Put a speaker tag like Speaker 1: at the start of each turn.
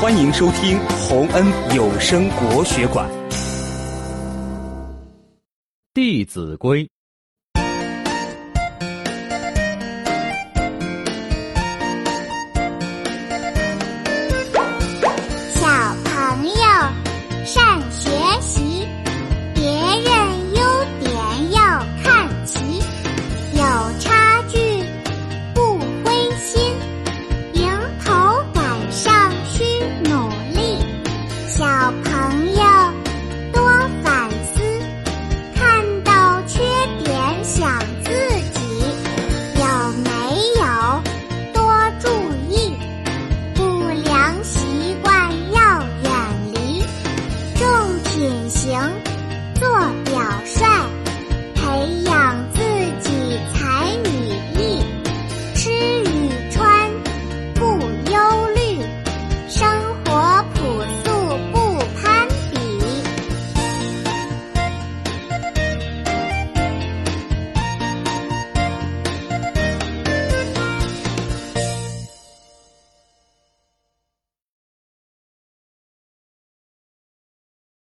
Speaker 1: 欢迎收听洪恩有声国学馆《
Speaker 2: 弟子规》。隐形做表率。